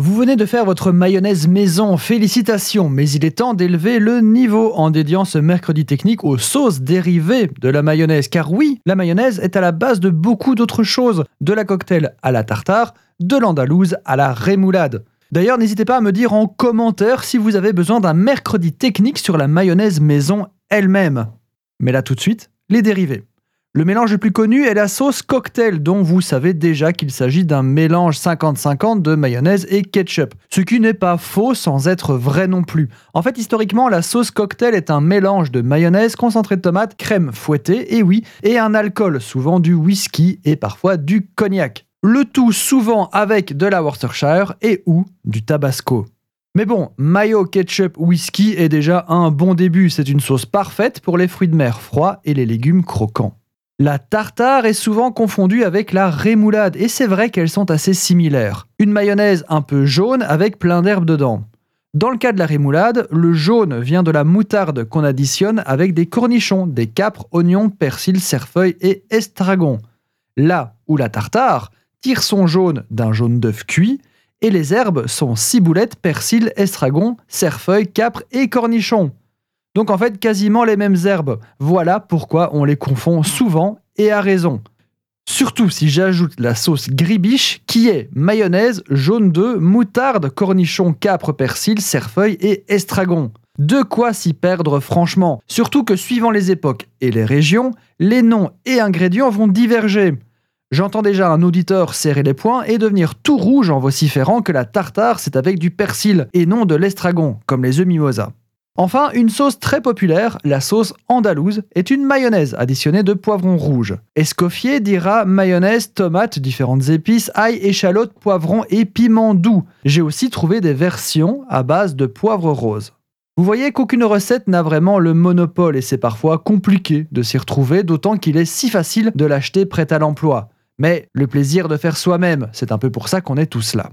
Vous venez de faire votre mayonnaise maison, félicitations, mais il est temps d'élever le niveau en dédiant ce mercredi technique aux sauces dérivées de la mayonnaise. Car oui, la mayonnaise est à la base de beaucoup d'autres choses, de la cocktail à la tartare, de l'andalouse à la rémoulade. D'ailleurs, n'hésitez pas à me dire en commentaire si vous avez besoin d'un mercredi technique sur la mayonnaise maison elle-même. Mais là tout de suite, les dérivés. Le mélange le plus connu est la sauce cocktail, dont vous savez déjà qu'il s'agit d'un mélange 50-50 de mayonnaise et ketchup. Ce qui n'est pas faux sans être vrai non plus. En fait, historiquement, la sauce cocktail est un mélange de mayonnaise, concentré de tomate, crème fouettée, et oui, et un alcool, souvent du whisky et parfois du cognac. Le tout souvent avec de la Worcestershire et ou du tabasco. Mais bon, mayo, ketchup, whisky est déjà un bon début. C'est une sauce parfaite pour les fruits de mer froids et les légumes croquants. La tartare est souvent confondue avec la rémoulade, et c'est vrai qu'elles sont assez similaires. Une mayonnaise un peu jaune avec plein d'herbes dedans. Dans le cas de la rémoulade, le jaune vient de la moutarde qu'on additionne avec des cornichons, des capres, oignons, persil, cerfeuil et estragon. Là où la tartare tire son jaune d'un jaune d'œuf cuit, et les herbes sont ciboulette, persil, estragon, cerfeuil, capre et cornichons. Donc en fait, quasiment les mêmes herbes. Voilà pourquoi on les confond souvent et à raison. Surtout si j'ajoute la sauce gribiche qui est mayonnaise, jaune d'œuf, moutarde, cornichon, capre, persil, cerfeuil et estragon. De quoi s'y perdre franchement? Surtout que suivant les époques et les régions, les noms et ingrédients vont diverger. J'entends déjà un auditeur serrer les poings et devenir tout rouge en vociférant que la tartare c'est avec du persil et non de l'estragon, comme les œufs mimosa. Enfin, une sauce très populaire, la sauce andalouse, est une mayonnaise additionnée de poivron rouge. Escoffier dira mayonnaise, tomate, différentes épices, ail, échalote, poivron et piment doux. J'ai aussi trouvé des versions à base de poivre rose. Vous voyez qu'aucune recette n'a vraiment le monopole et c'est parfois compliqué de s'y retrouver, d'autant qu'il est si facile de l'acheter prêt à l'emploi. Mais le plaisir de faire soi-même, c'est un peu pour ça qu'on est tous là.